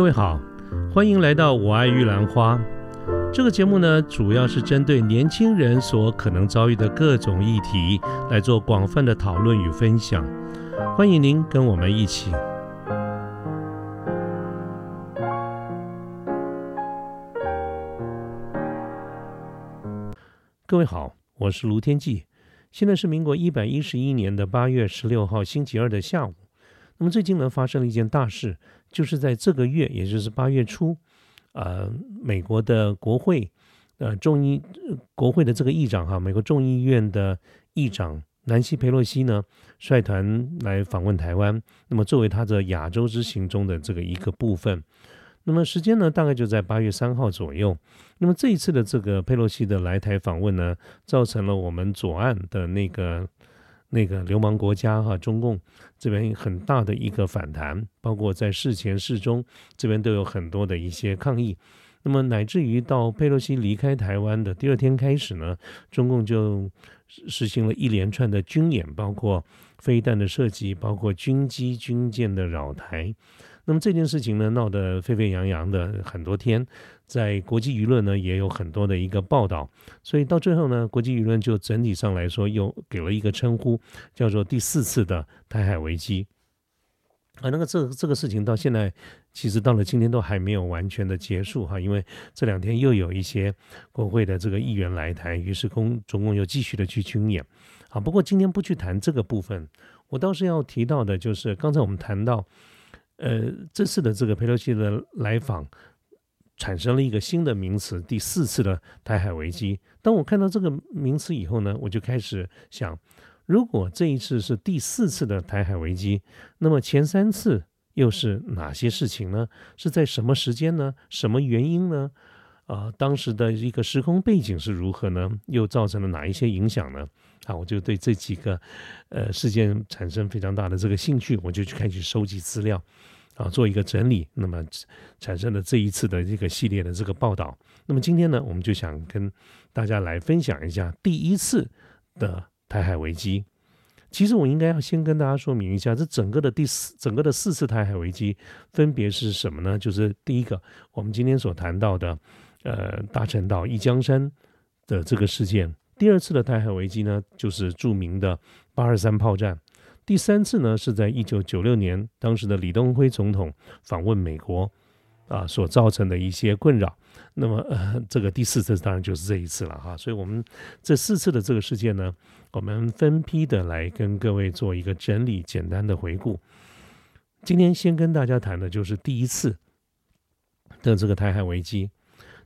各位好，欢迎来到我爱玉兰花。这个节目呢，主要是针对年轻人所可能遭遇的各种议题来做广泛的讨论与分享。欢迎您跟我们一起。各位好，我是卢天记，现在是民国一百一十一年的八月十六号星期二的下午。那么最近呢，发生了一件大事，就是在这个月，也就是八月初，呃，美国的国会，呃，众议国会的这个议长哈，美国众议院的议长南希佩洛西呢，率团来访问台湾。那么作为他的亚洲之行中的这个一个部分，那么时间呢，大概就在八月三号左右。那么这一次的这个佩洛西的来台访问呢，造成了我们左岸的那个。那个流氓国家哈，中共这边很大的一个反弹，包括在事前事中这边都有很多的一些抗议。那么乃至于到佩洛西离开台湾的第二天开始呢，中共就实行了一连串的军演，包括飞弹的设计，包括军机军舰的扰台。那么这件事情呢，闹得沸沸扬扬的很多天，在国际舆论呢也有很多的一个报道，所以到最后呢，国际舆论就整体上来说又给了一个称呼，叫做第四次的台海危机。啊，那个这这个事情到现在其实到了今天都还没有完全的结束哈，因为这两天又有一些国会的这个议员来台，于是公总共又继续的去军演。啊，不过今天不去谈这个部分，我倒是要提到的就是刚才我们谈到。呃，这次的这个佩洛西的来访，产生了一个新的名词——第四次的台海危机。当我看到这个名词以后呢，我就开始想：如果这一次是第四次的台海危机，那么前三次又是哪些事情呢？是在什么时间呢？什么原因呢？啊，当时的一个时空背景是如何呢？又造成了哪一些影响呢？啊，我就对这几个呃事件产生非常大的这个兴趣，我就去开始收集资料。啊，做一个整理，那么产生了这一次的这个系列的这个报道。那么今天呢，我们就想跟大家来分享一下第一次的台海危机。其实我应该要先跟大家说明一下，这整个的第四、整个的四次台海危机分别是什么呢？就是第一个，我们今天所谈到的，呃，大陈岛一江山的这个事件；第二次的台海危机呢，就是著名的八二三炮战。第三次呢，是在一九九六年，当时的李登辉总统访问美国，啊，所造成的一些困扰。那么，呃，这个第四次当然就是这一次了哈。所以，我们这四次的这个事件呢，我们分批的来跟各位做一个整理、简单的回顾。今天先跟大家谈的就是第一次的这个台海危机。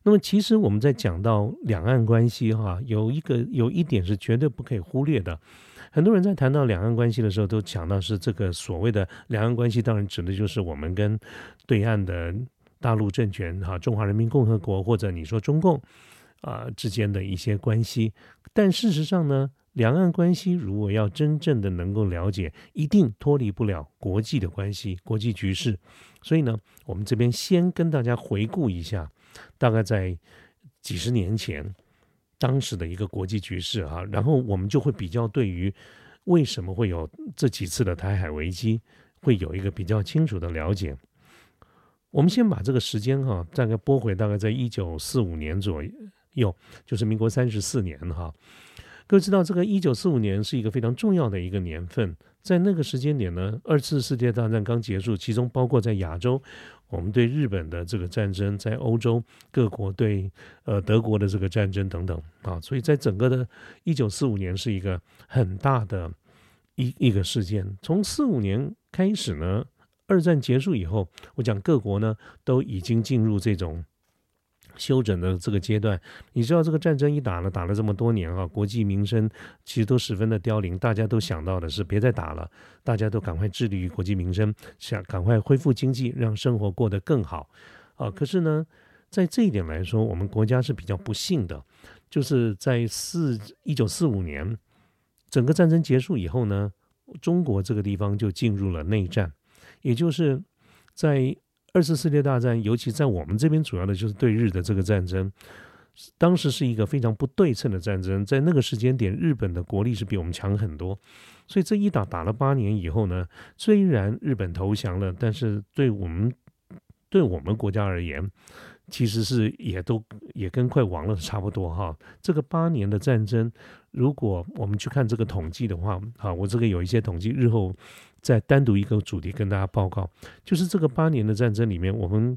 那么，其实我们在讲到两岸关系哈，有一个有一点是绝对不可以忽略的。很多人在谈到两岸关系的时候，都讲到是这个所谓的两岸关系，当然指的就是我们跟对岸的大陆政权哈，中华人民共和国或者你说中共啊之间的一些关系。但事实上呢，两岸关系如果要真正的能够了解，一定脱离不了国际的关系、国际局势。所以呢，我们这边先跟大家回顾一下，大概在几十年前。当时的一个国际局势哈，然后我们就会比较对于为什么会有这几次的台海危机，会有一个比较清楚的了解。我们先把这个时间哈，大概拨回大概在一九四五年左右，就是民国三十四年哈。各位知道，这个一九四五年是一个非常重要的一个年份，在那个时间点呢，二次世界大战刚结束，其中包括在亚洲。我们对日本的这个战争，在欧洲各国对呃德国的这个战争等等啊，所以在整个的1945年是一个很大的一一个事件。从45年开始呢，二战结束以后，我讲各国呢都已经进入这种。休整的这个阶段，你知道这个战争一打了，打了这么多年啊，国计民生其实都十分的凋零，大家都想到的是别再打了，大家都赶快致力于国计民生，想赶快恢复经济，让生活过得更好啊。可是呢，在这一点来说，我们国家是比较不幸的，就是在四一九四五年整个战争结束以后呢，中国这个地方就进入了内战，也就是在。二次世界大战，尤其在我们这边，主要的就是对日的这个战争。当时是一个非常不对称的战争，在那个时间点，日本的国力是比我们强很多。所以这一打打了八年以后呢，虽然日本投降了，但是对我们对我们国家而言，其实是也都也跟快亡了差不多哈。这个八年的战争，如果我们去看这个统计的话，啊，我这个有一些统计，日后再单独一个主题跟大家报告，就是这个八年的战争里面，我们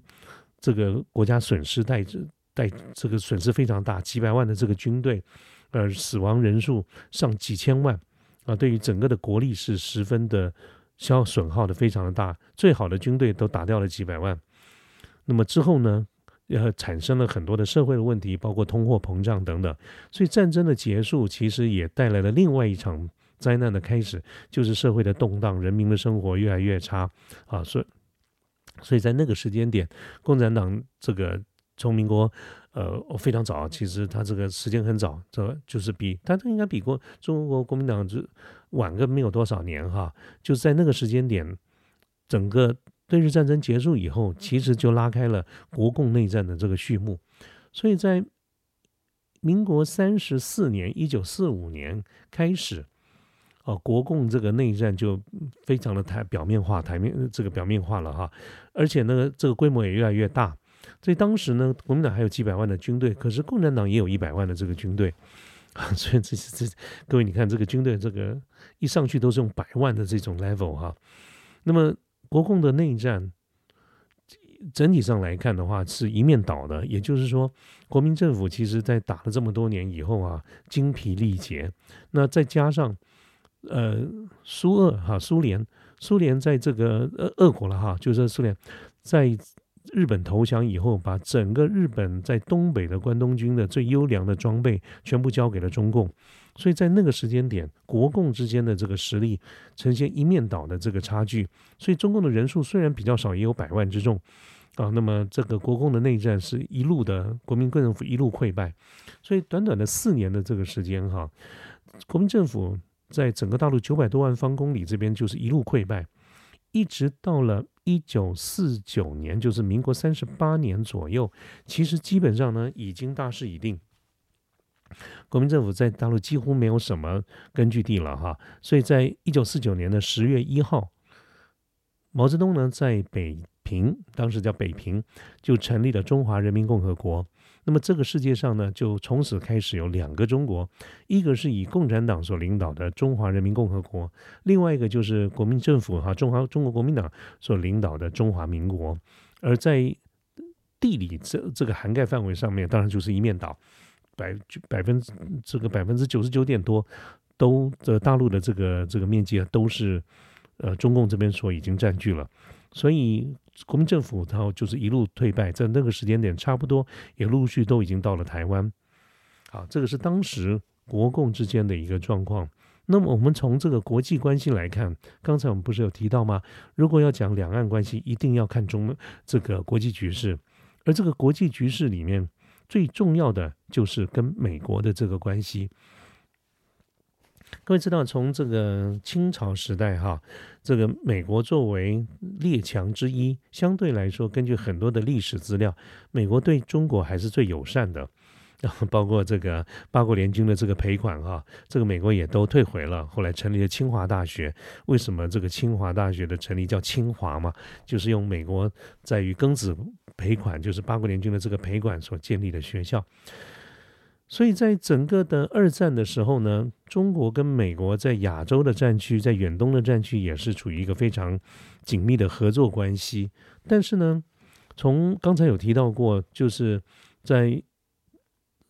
这个国家损失带带这个损失非常大，几百万的这个军队，呃，死亡人数上几千万啊，对于整个的国力是十分的消损耗的非常的大，最好的军队都打掉了几百万。那么之后呢，呃，产生了很多的社会的问题，包括通货膨胀等等。所以战争的结束其实也带来了另外一场灾难的开始，就是社会的动荡，人民的生活越来越差啊。所以，所以在那个时间点，共产党这个从民国呃非常早，其实他这个时间很早，这就是比他这应该比过中国国民党就晚个没有多少年哈。就是在那个时间点，整个。对日战争结束以后，其实就拉开了国共内战的这个序幕。所以在民国三十四年（一九四五年）开始，哦，国共这个内战就非常的台表面化、台面这个表面化了哈。而且呢，这个规模也越来越大。所以当时呢，国民党还有几百万的军队，可是共产党也有一百万的这个军队啊。所以这这各位，你看这个军队，这个一上去都是用百万的这种 level 哈。那么。国共的内战，整体上来看的话，是一面倒的。也就是说，国民政府其实在打了这么多年以后啊，精疲力竭。那再加上，呃，苏俄哈，苏联，苏联在这个俄俄国了哈，就是苏联在日本投降以后，把整个日本在东北的关东军的最优良的装备全部交给了中共。所以在那个时间点，国共之间的这个实力呈现一面倒的这个差距。所以中共的人数虽然比较少，也有百万之众啊。那么这个国共的内战是一路的国民政府一路溃败。所以短短的四年的这个时间哈，国民政府在整个大陆九百多万方公里这边就是一路溃败，一直到了一九四九年，就是民国三十八年左右，其实基本上呢已经大势已定。国民政府在大陆几乎没有什么根据地了哈，所以在一九四九年的十月一号，毛泽东呢在北平，当时叫北平，就成立了中华人民共和国。那么这个世界上呢，就从此开始有两个中国，一个是以共产党所领导的中华人民共和国，另外一个就是国民政府哈中华中国国民党所领导的中华民国。而在地理这这个涵盖范围上面，当然就是一面倒。百百分之这个百分之九十九点多，都的大陆的这个这个面积啊，都是呃中共这边所已经占据了，所以国民政府它就是一路退败，在那个时间点差不多也陆续都已经到了台湾。好，这个是当时国共之间的一个状况。那么我们从这个国际关系来看，刚才我们不是有提到吗？如果要讲两岸关系，一定要看中这个国际局势，而这个国际局势里面。最重要的就是跟美国的这个关系。各位知道，从这个清朝时代哈，这个美国作为列强之一，相对来说，根据很多的历史资料，美国对中国还是最友善的。然 后包括这个八国联军的这个赔款哈，这个美国也都退回了。后来成立了清华大学，为什么这个清华大学的成立叫清华嘛？就是用美国在于庚子赔款，就是八国联军的这个赔款所建立的学校。所以在整个的二战的时候呢，中国跟美国在亚洲的战区，在远东的战区也是处于一个非常紧密的合作关系。但是呢，从刚才有提到过，就是在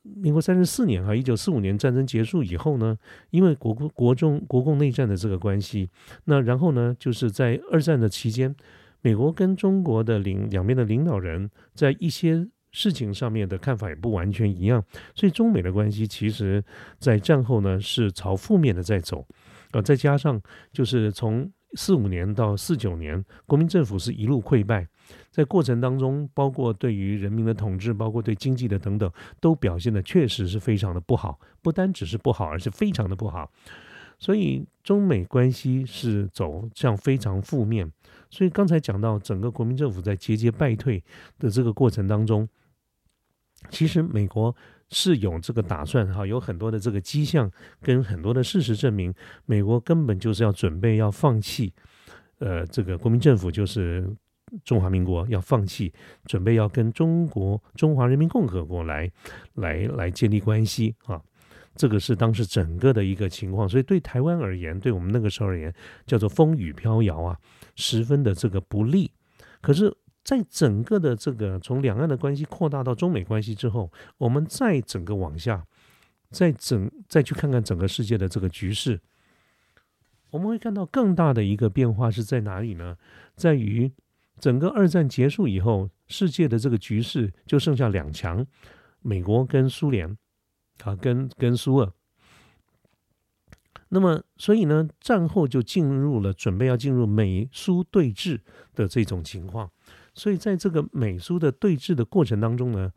民国三十四年哈，一九四五年战争结束以后呢，因为国国中国共内战的这个关系，那然后呢，就是在二战的期间，美国跟中国的领两边的领导人，在一些事情上面的看法也不完全一样，所以中美的关系其实在战后呢是朝负面的在走，呃，再加上就是从四五年到四九年，国民政府是一路溃败。在过程当中，包括对于人民的统治，包括对经济的等等，都表现的确实是非常的不好。不单只是不好，而是非常的不好。所以中美关系是走向非常负面。所以刚才讲到整个国民政府在节节败退的这个过程当中，其实美国是有这个打算哈，有很多的这个迹象跟很多的事实证明，美国根本就是要准备要放弃，呃，这个国民政府就是。中华民国要放弃，准备要跟中国中华人民共和国来来来建立关系啊。这个是当时整个的一个情况，所以对台湾而言，对我们那个时候而言，叫做风雨飘摇啊，十分的这个不利。可是，在整个的这个从两岸的关系扩大到中美关系之后，我们再整个往下，再整再去看看整个世界的这个局势，我们会看到更大的一个变化是在哪里呢？在于整个二战结束以后，世界的这个局势就剩下两强，美国跟苏联。啊，跟跟苏俄，那么所以呢，战后就进入了准备要进入美苏对峙的这种情况。所以在这个美苏的对峙的过程当中呢，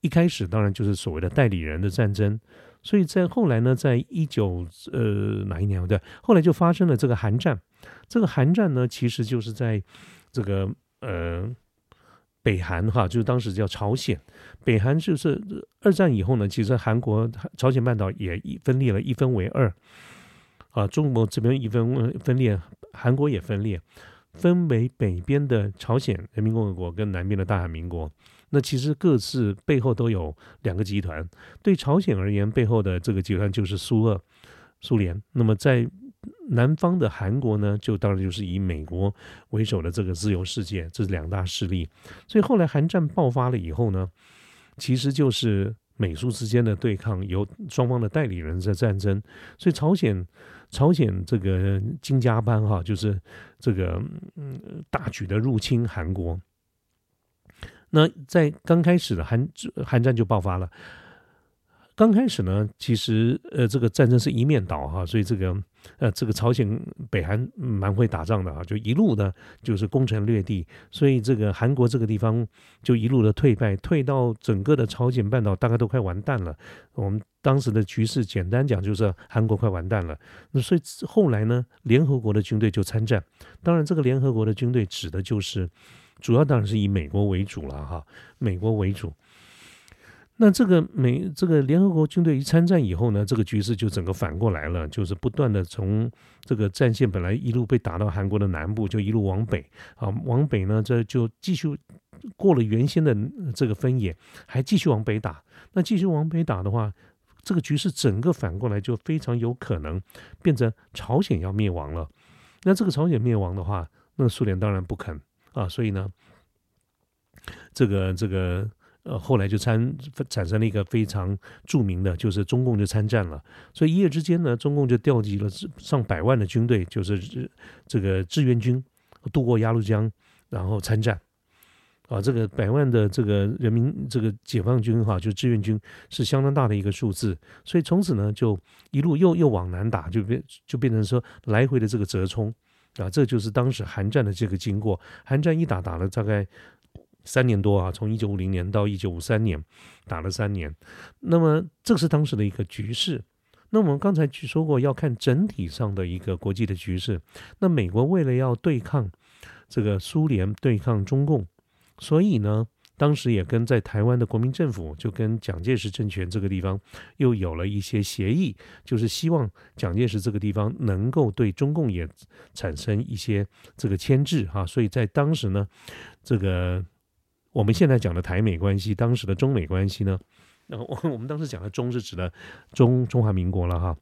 一开始当然就是所谓的代理人的战争。所以在后来呢，在一九呃哪一年对，后来就发生了这个韩战。这个韩战呢，其实就是在这个呃。北韩哈，就是当时叫朝鲜。北韩就是二战以后呢，其实韩国、朝鲜半岛也一分裂了，一分为二。啊，中国这边一分分裂，韩国也分裂，分为北边的朝鲜人民共和国跟南边的大韩民国。那其实各自背后都有两个集团。对朝鲜而言，背后的这个集团就是苏俄、苏联。那么在南方的韩国呢，就当然就是以美国为首的这个自由世界，这是两大势力。所以后来韩战爆发了以后呢，其实就是美苏之间的对抗，由双方的代理人在战争。所以朝鲜，朝鲜这个金家班哈，就是这个嗯大举的入侵韩国。那在刚开始的韩韩战就爆发了。刚开始呢，其实呃，这个战争是一面倒哈，所以这个呃，这个朝鲜北韩蛮会打仗的啊，就一路呢就是攻城略地，所以这个韩国这个地方就一路的退败，退到整个的朝鲜半岛大概都快完蛋了。我们当时的局势简单讲就是韩国快完蛋了。那所以后来呢，联合国的军队就参战，当然这个联合国的军队指的就是主要当然是以美国为主了哈，美国为主。那这个美这个联合国军队一参战以后呢，这个局势就整个反过来了，就是不断的从这个战线本来一路被打到韩国的南部，就一路往北啊，往北呢这就继续过了原先的这个分野，还继续往北打。那继续往北打的话，这个局势整个反过来就非常有可能变成朝鲜要灭亡了。那这个朝鲜灭亡的话，那苏联当然不肯啊，所以呢，这个这个。呃，后来就参产生了一个非常著名的，就是中共就参战了。所以一夜之间呢，中共就调集了上百万的军队，就是这个志愿军渡过鸭绿江，然后参战。啊，这个百万的这个人民这个解放军哈，就志愿军是相当大的一个数字。所以从此呢，就一路又又往南打，就变就变成说来回的这个折冲啊，这就是当时韩战的这个经过。韩战一打打了大概。三年多啊，从一九五零年到一九五三年，打了三年。那么这是当时的一个局势。那我们刚才去说过，要看整体上的一个国际的局势。那美国为了要对抗这个苏联，对抗中共，所以呢，当时也跟在台湾的国民政府，就跟蒋介石政权这个地方又有了一些协议，就是希望蒋介石这个地方能够对中共也产生一些这个牵制哈。所以在当时呢，这个。我们现在讲的台美关系，当时的中美关系呢？然后我我们当时讲的中是指的中中华民国了哈。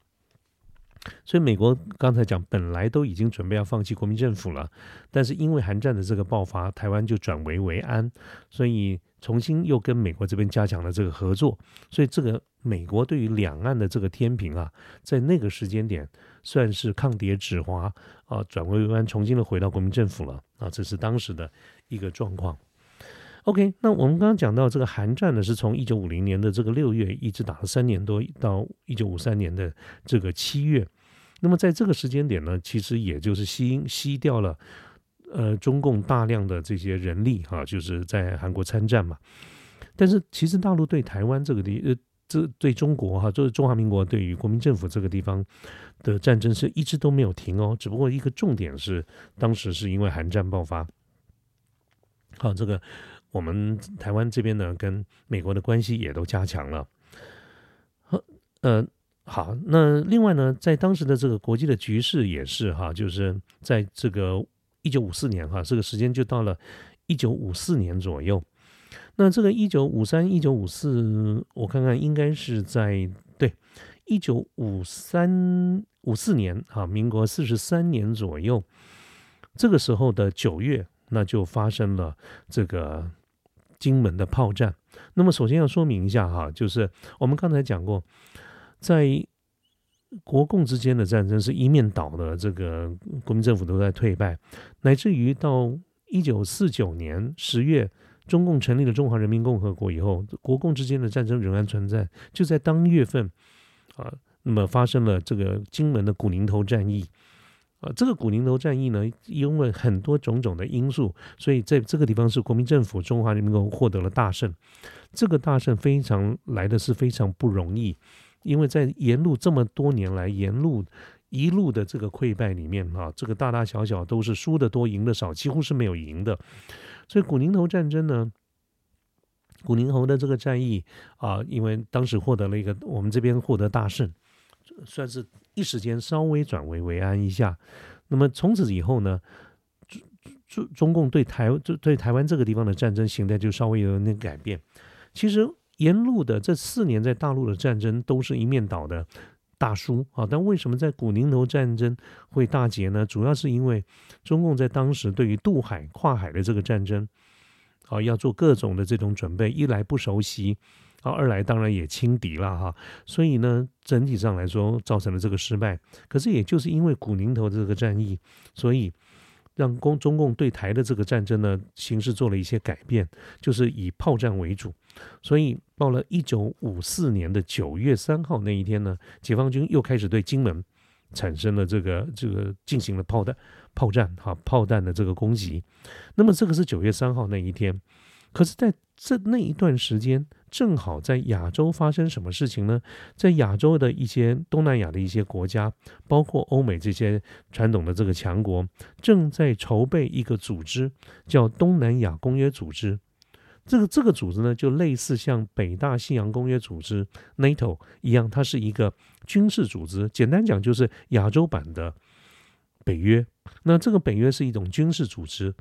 所以美国刚才讲本来都已经准备要放弃国民政府了，但是因为韩战的这个爆发，台湾就转危为安，所以重新又跟美国这边加强了这个合作。所以这个美国对于两岸的这个天平啊，在那个时间点算是抗跌止滑啊，转危为安，重新的回到国民政府了啊，这是当时的一个状况。OK，那我们刚刚讲到这个韩战呢，是从一九五零年的这个六月一直打了三年多，到一九五三年的这个七月。那么在这个时间点呢，其实也就是吸吸掉了呃中共大量的这些人力哈，就是在韩国参战嘛。但是其实大陆对台湾这个地呃，这对中国哈，就是中华民国对于国民政府这个地方的战争是一直都没有停哦。只不过一个重点是，当时是因为韩战爆发，好这个。我们台湾这边呢，跟美国的关系也都加强了。呃，好，那另外呢，在当时的这个国际的局势也是哈，就是在这个一九五四年哈，这个时间就到了一九五四年左右。那这个一九五三、一九五四，我看看应该是在对一九五三五四年哈，民国四十三年左右，这个时候的九月，那就发生了这个金门的炮战。那么首先要说明一下哈，就是我们刚才讲过，在国共之间的战争是一面倒的，这个国民政府都在退败，乃至于到一九四九年十月。中共成立了中华人民共和国以后，国共之间的战争仍然存在。就在当月份，啊，那么发生了这个金门的古宁头战役，啊，这个古宁头战役呢，因为很多种种的因素，所以在这个地方是国民政府中华人民共和国获得了大胜。这个大胜非常来的是非常不容易，因为在沿路这么多年来，沿路一路的这个溃败里面，啊，这个大大小小都是输的多，赢的少，几乎是没有赢的。所以古宁头战争呢，古宁头的这个战役啊，因为当时获得了一个我们这边获得大胜，算是一时间稍微转危为安一下。那么从此以后呢，中中中共对台对对台湾这个地方的战争形态就稍微有点改变。其实沿路的这四年在大陆的战争都是一面倒的。大输啊！但为什么在古宁头战争会大捷呢？主要是因为中共在当时对于渡海跨海的这个战争啊，要做各种的这种准备，一来不熟悉啊，二来当然也轻敌了哈。所以呢，整体上来说造成了这个失败。可是也就是因为古宁头这个战役，所以。让共中共对台的这个战争呢形势做了一些改变，就是以炮战为主。所以到了一九五四年的九月三号那一天呢，解放军又开始对金门产生了这个这个进行了炮弹炮战哈炮弹的这个攻击。那么这个是九月三号那一天，可是在这那一段时间。正好在亚洲发生什么事情呢？在亚洲的一些东南亚的一些国家，包括欧美这些传统的这个强国，正在筹备一个组织，叫东南亚公约组织。这个这个组织呢，就类似像北大西洋公约组织 （NATO） 一样，它是一个军事组织。简单讲，就是亚洲版的北约。那这个北约是一种军事组织。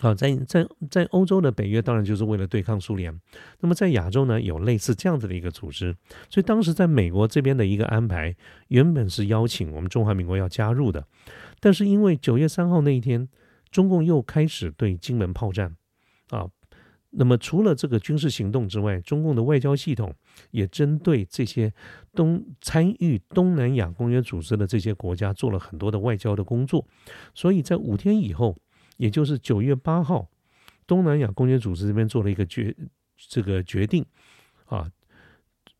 好，在在在欧洲的北约当然就是为了对抗苏联，那么在亚洲呢有类似这样子的一个组织，所以当时在美国这边的一个安排，原本是邀请我们中华民国要加入的，但是因为九月三号那一天，中共又开始对金门炮战，啊，那么除了这个军事行动之外，中共的外交系统也针对这些东参与东南亚公约组织的这些国家做了很多的外交的工作，所以在五天以后。也就是九月八号，东南亚公约组织这边做了一个决这个决定啊，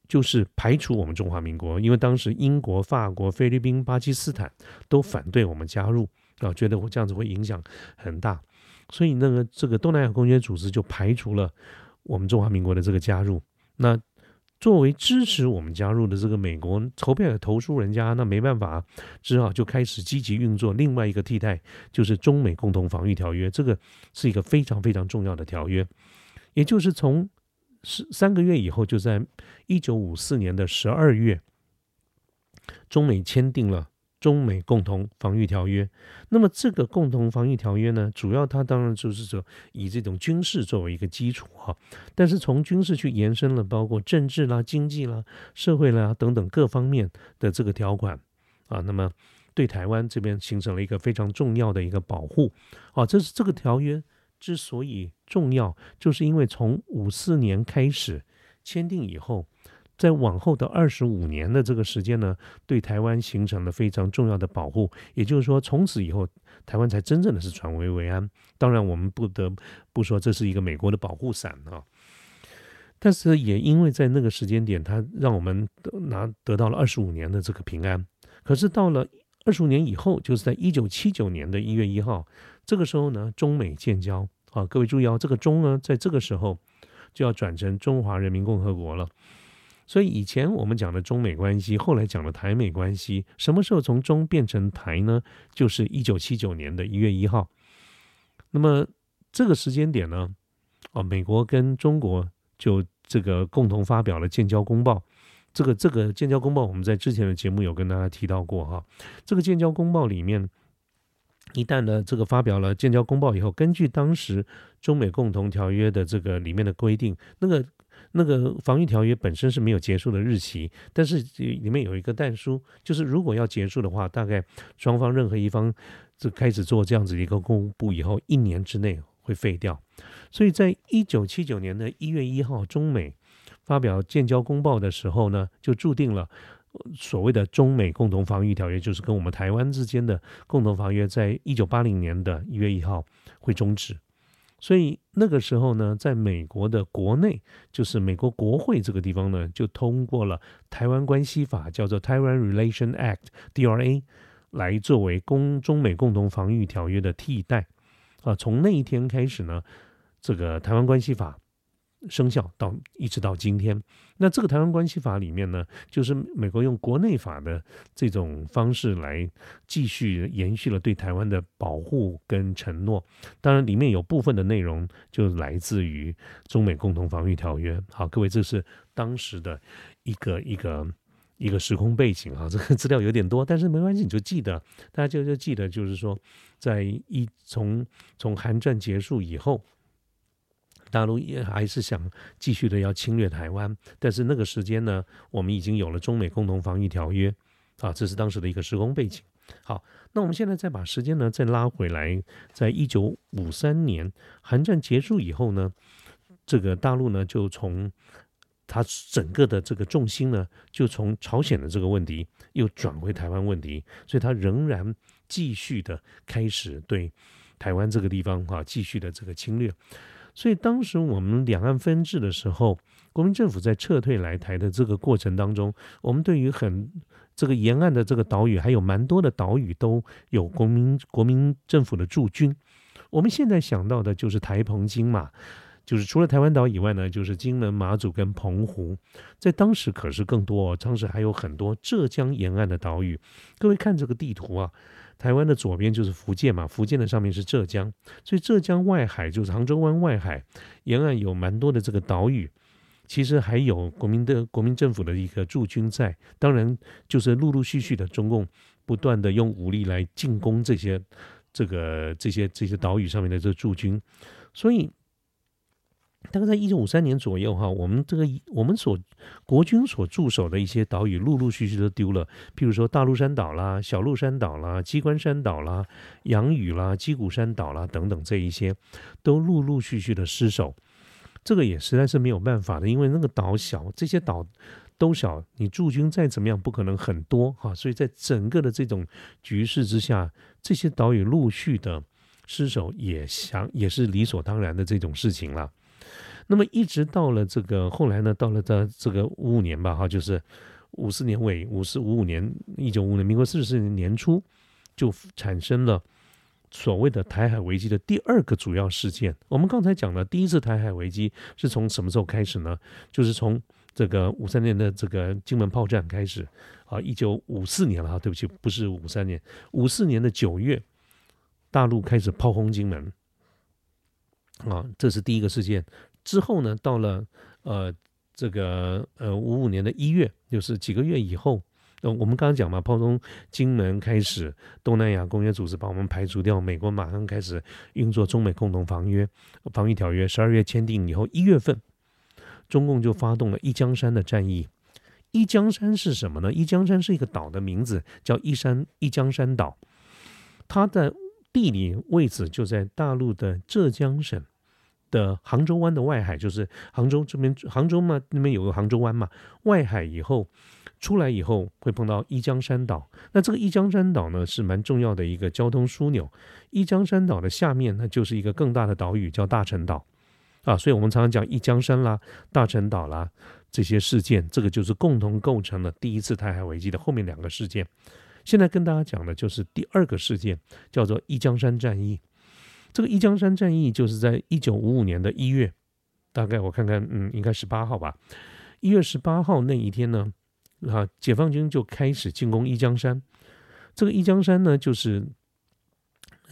就是排除我们中华民国，因为当时英国、法国、菲律宾、巴基斯坦都反对我们加入啊，觉得我这样子会影响很大，所以那个这个东南亚公约组织就排除了我们中华民国的这个加入。那作为支持我们加入的这个美国投票投诉人家，那没办法，只好就开始积极运作另外一个替代，就是中美共同防御条约。这个是一个非常非常重要的条约，也就是从十三个月以后，就在一九五四年的十二月，中美签订了。中美共同防御条约，那么这个共同防御条约呢，主要它当然就是说以这种军事作为一个基础哈，但是从军事去延伸了，包括政治啦、经济啦、社会啦等等各方面的这个条款啊，那么对台湾这边形成了一个非常重要的一个保护啊，这是这个条约之所以重要，就是因为从五四年开始签订以后。在往后的二十五年的这个时间呢，对台湾形成了非常重要的保护。也就是说，从此以后，台湾才真正的是转危为安。当然，我们不得不说，这是一个美国的保护伞啊。但是，也因为在那个时间点，它让我们拿得到了二十五年的这个平安。可是到了二十五年以后，就是在一九七九年的一月一号，这个时候呢，中美建交啊。各位注意哦，这个中呢，在这个时候就要转成中华人民共和国了。所以以前我们讲的中美关系，后来讲的台美关系，什么时候从中变成台呢？就是一九七九年的一月一号。那么这个时间点呢，哦，美国跟中国就这个共同发表了建交公报。这个这个建交公报，我们在之前的节目有跟大家提到过哈。这个建交公报里面一旦呢这个发表了建交公报以后，根据当时中美共同条约的这个里面的规定，那个那个防御条约本身是没有结束的日期，但是里面有一个但书，就是如果要结束的话，大概双方任何一方就开始做这样子一个公布以后，一年之内会废掉。所以在一九七九年的一月一号，中美发表建交公报的时候呢，就注定了。所谓的中美共同防御条约，就是跟我们台湾之间的共同防约，在一九八零年的一月一号会终止。所以那个时候呢，在美国的国内，就是美国国会这个地方呢，就通过了《台湾关系法》，叫做《Taiwan Relation Act，DRA》，来作为公中美共同防御条约的替代。啊，从那一天开始呢，这个《台湾关系法》。生效到一直到今天，那这个台湾关系法里面呢，就是美国用国内法的这种方式来继续延续了对台湾的保护跟承诺。当然，里面有部分的内容就来自于中美共同防御条约。好，各位，这是当时的一个一个一个时空背景啊。这个资料有点多，但是没关系，你就记得，大家就就记得，就是说，在一从从韩战结束以后。大陆也还是想继续的要侵略台湾，但是那个时间呢，我们已经有了中美共同防御条约，啊，这是当时的一个时空背景。好，那我们现在再把时间呢再拉回来，在一九五三年韩战结束以后呢，这个大陆呢就从它整个的这个重心呢，就从朝鲜的这个问题又转回台湾问题，所以它仍然继续的开始对台湾这个地方啊继续的这个侵略。所以当时我们两岸分治的时候，国民政府在撤退来台的这个过程当中，我们对于很这个沿岸的这个岛屿，还有蛮多的岛屿都有国民国民政府的驻军。我们现在想到的就是台澎金马，就是除了台湾岛以外呢，就是金门、马祖跟澎湖。在当时可是更多哦，当时还有很多浙江沿岸的岛屿。各位看这个地图啊。台湾的左边就是福建嘛，福建的上面是浙江，所以浙江外海就是杭州湾外海沿岸有蛮多的这个岛屿，其实还有国民的国民政府的一个驻军在，当然就是陆陆续续的中共不断的用武力来进攻这些这个这些这些岛屿上面的这驻军，所以。大概在一九五三年左右，哈，我们这个我们所国军所驻守的一些岛屿，陆陆续续都丢了。譬如说大陆山岛啦、小陆山岛啦、机关山岛啦、洋屿啦、鸡谷山岛啦等等，这一些都陆陆续续的失守。这个也实在是没有办法的，因为那个岛小，这些岛都小，你驻军再怎么样，不可能很多哈。所以在整个的这种局势之下，这些岛屿陆续的失守，也想也是理所当然的这种事情了。那么一直到了这个后来呢，到了这这个五五年吧，哈，就是五四年尾，五四五五年，一九五五年，民国四十四年年初，就产生了所谓的台海危机的第二个主要事件。我们刚才讲了，第一次台海危机是从什么时候开始呢？就是从这个五三年的这个金门炮战开始，啊，一九五四年了，哈，对不起，不是五三年，五四年的九月，大陆开始炮轰金门，啊，这是第一个事件。之后呢，到了呃这个呃五五年的一月，就是几个月以后，呃我们刚刚讲嘛，炮中金门开始，东南亚公约组织把我们排除掉，美国马上开始运作中美共同防约防御条约，十二月签订以后，一月份，中共就发动了一江山的战役。一江山是什么呢？一江山是一个岛的名字，叫一山一江山岛，它的地理位置就在大陆的浙江省。的杭州湾的外海，就是杭州这边，杭州嘛那边有个杭州湾嘛，外海以后出来以后会碰到一江山岛，那这个一江山岛呢是蛮重要的一个交通枢纽。一江山岛的下面呢就是一个更大的岛屿叫大陈岛啊，所以我们常常讲一江山啦、大陈岛啦这些事件，这个就是共同构成了第一次台海危机的后面两个事件。现在跟大家讲的就是第二个事件，叫做一江山战役。这个一江山战役就是在一九五五年的一月，大概我看看，嗯，应该十八号吧。一月十八号那一天呢，啊，解放军就开始进攻一江山。这个一江山呢，就是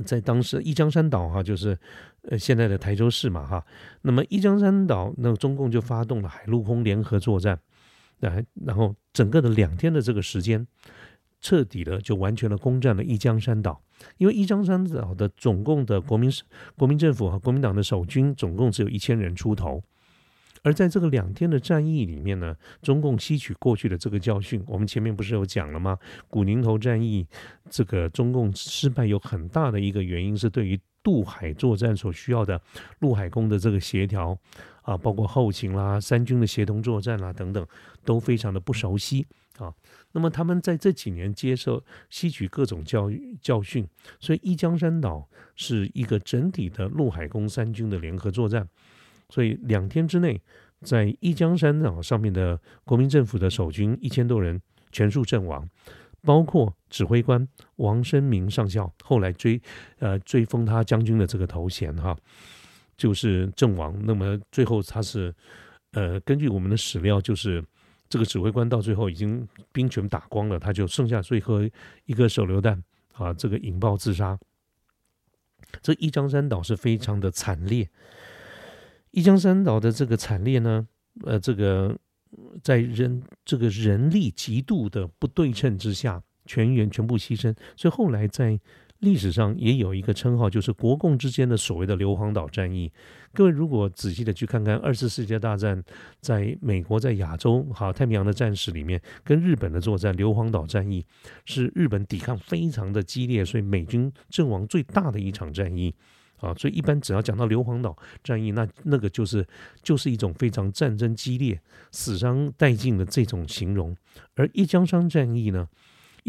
在当时一江山岛哈，就是呃现在的台州市嘛哈。那么一江山岛，那中共就发动了海陆空联合作战，来，然后整个的两天的这个时间，彻底的就完全的攻占了一江山岛。因为一江山岛的总共的国民国民政府和国民党的守军总共只有一千人出头。而在这个两天的战役里面呢，中共吸取过去的这个教训，我们前面不是有讲了吗？古宁头战役，这个中共失败有很大的一个原因是对于渡海作战所需要的陆海空的这个协调啊，包括后勤啦、三军的协同作战啦等等，都非常的不熟悉啊。那么他们在这几年接受吸取各种教育教训，所以一江山岛是一个整体的陆海空三军的联合作战。所以两天之内，在一江山岛上面的国民政府的守军一千多人全数阵亡，包括指挥官王生明上校，后来追呃追封他将军的这个头衔哈，就是阵亡。那么最后他是呃根据我们的史料，就是这个指挥官到最后已经兵权打光了，他就剩下最后一个手榴弹啊，这个引爆自杀。这一江山岛是非常的惨烈。一江山岛的这个惨烈呢，呃，这个在人这个人力极度的不对称之下，全员全部牺牲，所以后来在历史上也有一个称号，就是国共之间的所谓的硫磺岛战役。各位如果仔细的去看看二次世界大战，在美国在亚洲哈太平洋的战史里面，跟日本的作战硫磺岛战役，是日本抵抗非常的激烈，所以美军阵亡最大的一场战役。啊，所以一般只要讲到硫磺岛战役，那那个就是就是一种非常战争激烈、死伤殆尽的这种形容。而一江山战役呢，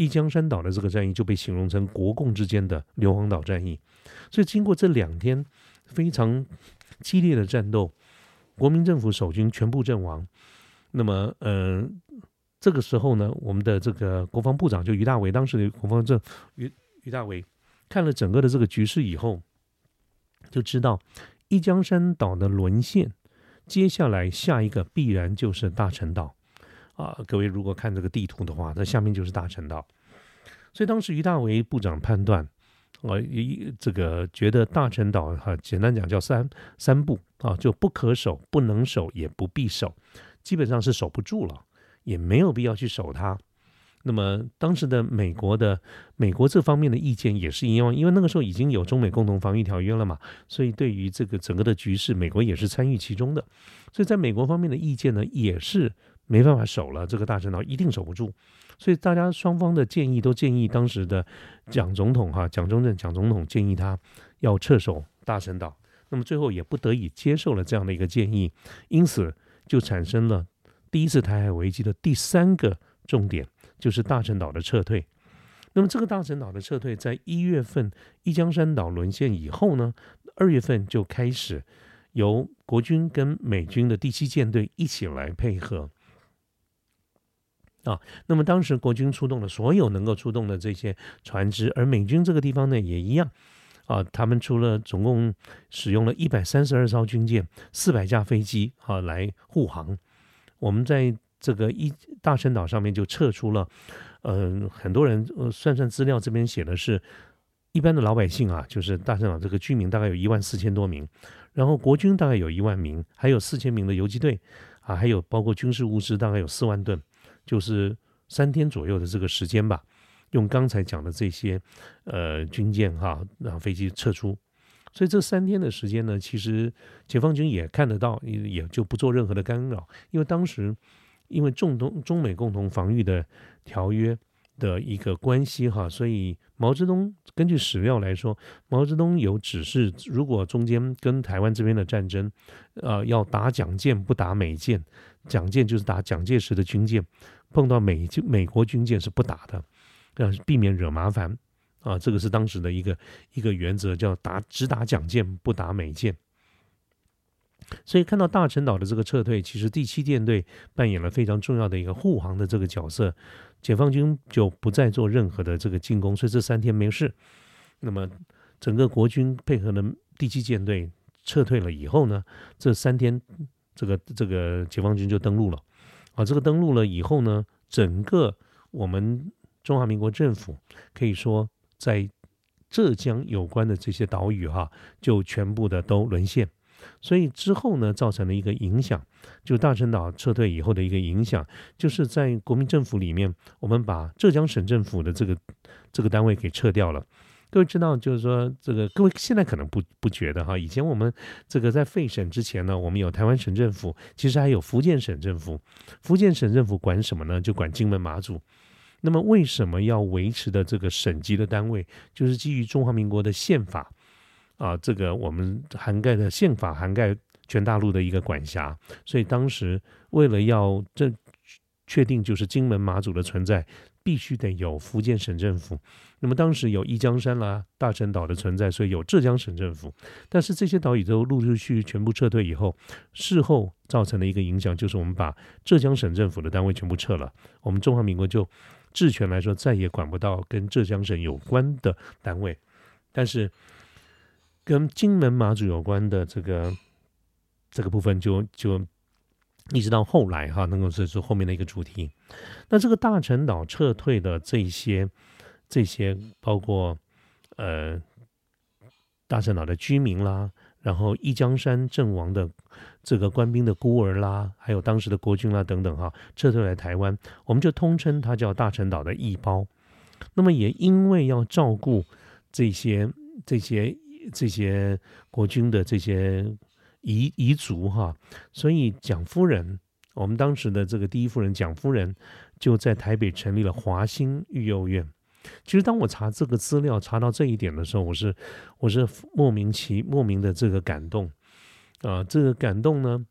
一江山岛的这个战役就被形容成国共之间的硫磺岛战役。所以经过这两天非常激烈的战斗，国民政府守军全部阵亡。那么，呃，这个时候呢，我们的这个国防部长就于大伟，当时的国防政于于大伟看了整个的这个局势以后。就知道一江山岛的沦陷，接下来下一个必然就是大陈岛啊！各位如果看这个地图的话，那下面就是大陈岛。所以当时于大为部长判断，呃，一这个觉得大陈岛哈，简单讲叫三三不啊，就不可守、不能守、也不必守，基本上是守不住了，也没有必要去守它。那么当时的美国的美国这方面的意见也是一样，因为那个时候已经有中美共同防御条约了嘛，所以对于这个整个的局势，美国也是参与其中的。所以在美国方面的意见呢，也是没办法守了，这个大陈岛一定守不住。所以大家双方的建议都建议当时的蒋总统哈，蒋中正蒋总统建议他要撤守大陈岛。那么最后也不得已接受了这样的一个建议，因此就产生了第一次台海危机的第三个重点。就是大陈岛的撤退，那么这个大陈岛的撤退，在一月份一江山岛沦陷以后呢，二月份就开始由国军跟美军的第七舰队一起来配合啊。那么当时国军出动了所有能够出动的这些船只，而美军这个地方呢也一样啊，他们除了总共使用了一百三十二艘军舰、四百架飞机啊来护航，我们在。这个一大陈岛上面就撤出了，嗯，很多人呃算算资料，这边写的是一般的老百姓啊，就是大陈岛这个居民大概有一万四千多名，然后国军大概有一万名，还有四千名的游击队啊，还有包括军事物资大概有四万吨，就是三天左右的这个时间吧，用刚才讲的这些呃军舰哈，让飞机撤出，所以这三天的时间呢，其实解放军也看得到，也也就不做任何的干扰，因为当时。因为中东中美共同防御的条约的一个关系哈，所以毛泽东根据史料来说，毛泽东有指示，如果中间跟台湾这边的战争，呃，要打蒋舰不打美舰，蒋舰就是打蒋介石的军舰，碰到美军美国军舰是不打的，呃避免惹麻烦啊，这个是当时的一个一个原则，叫打只打蒋舰不打美舰。所以看到大陈岛的这个撤退，其实第七舰队扮演了非常重要的一个护航的这个角色，解放军就不再做任何的这个进攻，所以这三天没事。那么整个国军配合的第七舰队撤退了以后呢，这三天这个这个解放军就登陆了。啊，这个登陆了以后呢，整个我们中华民国政府可以说在浙江有关的这些岛屿哈，就全部的都沦陷。所以之后呢，造成了一个影响，就大陈岛撤退以后的一个影响，就是在国民政府里面，我们把浙江省政府的这个这个单位给撤掉了。各位知道，就是说这个各位现在可能不不觉得哈，以前我们这个在废省之前呢，我们有台湾省政府，其实还有福建省政府。福建省政府管什么呢？就管金门马祖。那么为什么要维持的这个省级的单位，就是基于中华民国的宪法啊，这个我们涵盖的宪法涵盖全大陆的一个管辖，所以当时为了要这确定就是金门马祖的存在。必须得有福建省政府，那么当时有一江山啦、大陈岛的存在，所以有浙江省政府。但是这些岛屿都陆陆续续全部撤退以后，事后造成的一个影响就是，我们把浙江省政府的单位全部撤了，我们中华民国就治权来说再也管不到跟浙江省有关的单位，但是跟金门马祖有关的这个这个部分就就。一直到后来哈，能够是是后面的一个主题。那这个大陈岛撤退的这些这些，包括呃大陈岛的居民啦，然后一江山阵亡的这个官兵的孤儿啦，还有当时的国军啦等等哈，撤退来台湾，我们就通称它叫大陈岛的义胞。那么也因为要照顾这些这些这些国军的这些。彝彝族哈，所以蒋夫人，我们当时的这个第一夫人蒋夫人，就在台北成立了华兴育幼院。其实当我查这个资料查到这一点的时候，我是我是莫名其莫名的这个感动啊，这个感动呢，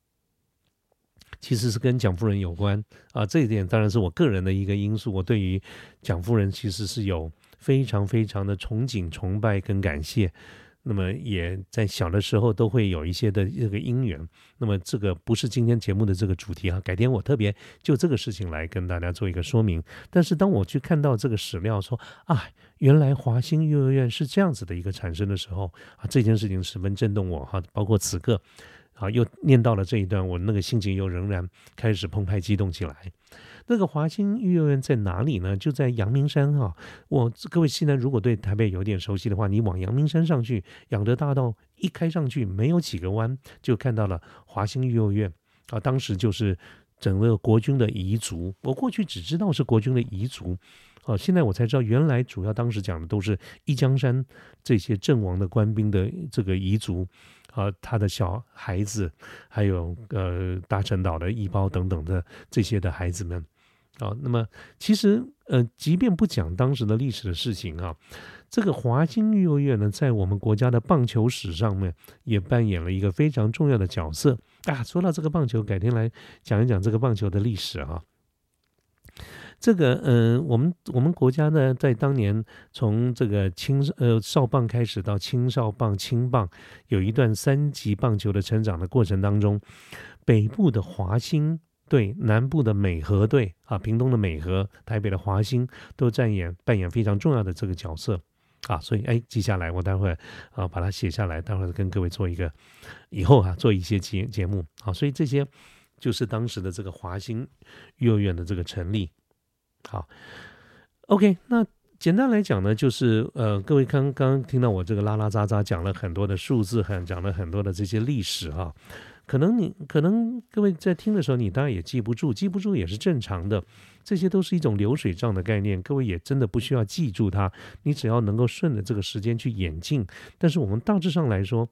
其实是跟蒋夫人有关啊。这一点当然是我个人的一个因素，我对于蒋夫人其实是有非常非常的憧憬、崇拜跟感谢。那么也在小的时候都会有一些的这个因缘。那么这个不是今天节目的这个主题啊，改天我特别就这个事情来跟大家做一个说明。但是当我去看到这个史料说啊，原来华兴幼儿园是这样子的一个产生的时候啊，这件事情十分震动我哈。包括此刻啊，又念到了这一段，我那个心情又仍然开始澎湃激动起来。那个华兴育幼院在哪里呢？就在阳明山哈。我各位现在如果对台北有点熟悉的话，你往阳明山上去，养德大道一开上去，没有几个弯，就看到了华兴育幼院啊。当时就是整个国军的彝族，我过去只知道是国军的彝族，哦，现在我才知道，原来主要当时讲的都是一江山这些阵亡的官兵的这个彝族啊，他的小孩子，还有呃大陈岛的义胞等等的这些的孩子们。啊，那么其实呃，即便不讲当时的历史的事情啊，这个华兴育幼院呢，在我们国家的棒球史上面也扮演了一个非常重要的角色啊。说到这个棒球，改天来讲一讲这个棒球的历史啊。这个嗯，我们我们国家呢，在当年从这个青呃少棒开始到青少棒、青棒，有一段三级棒球的成长的过程当中，北部的华兴。队南部的美和队啊，屏东的美和，台北的华兴，都扮演扮演非常重要的这个角色啊，所以哎，记下来，我待会啊把它写下来，待会跟各位做一个以后啊做一些节节目啊，所以这些就是当时的这个华兴幼儿园的这个成立。好，OK，那简单来讲呢，就是呃，各位刚刚听到我这个拉拉杂杂讲了很多的数字，很讲了很多的这些历史哈。可能你可能各位在听的时候，你当然也记不住，记不住也是正常的，这些都是一种流水账的概念，各位也真的不需要记住它，你只要能够顺着这个时间去演进。但是我们大致上来说，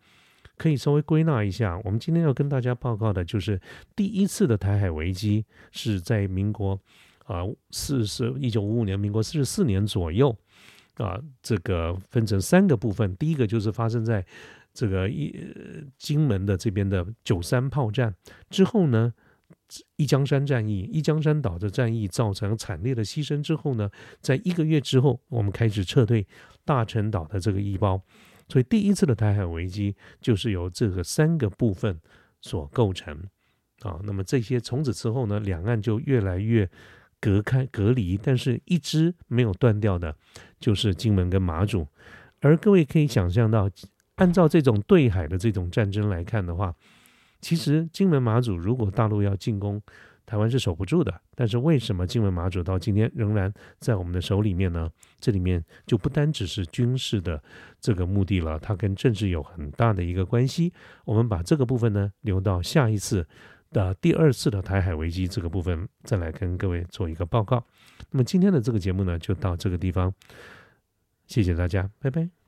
可以稍微归纳一下，我们今天要跟大家报告的就是第一次的台海危机是在民国啊四十一九五五年，民国四十四年左右啊，这个分成三个部分，第一个就是发生在。这个一金门的这边的九三炮战之后呢，一江山战役、一江山岛的战役造成惨烈的牺牲之后呢，在一个月之后，我们开始撤退大陈岛的这个一包，所以第一次的台海危机就是由这个三个部分所构成啊。那么这些从此之后呢，两岸就越来越隔开隔离，但是一直没有断掉的，就是金门跟马祖。而各位可以想象到。按照这种对海的这种战争来看的话，其实金门马祖如果大陆要进攻台湾是守不住的。但是为什么金门马祖到今天仍然在我们的手里面呢？这里面就不单只是军事的这个目的了，它跟政治有很大的一个关系。我们把这个部分呢留到下一次的第二次的台海危机这个部分再来跟各位做一个报告。那么今天的这个节目呢就到这个地方，谢谢大家，拜拜。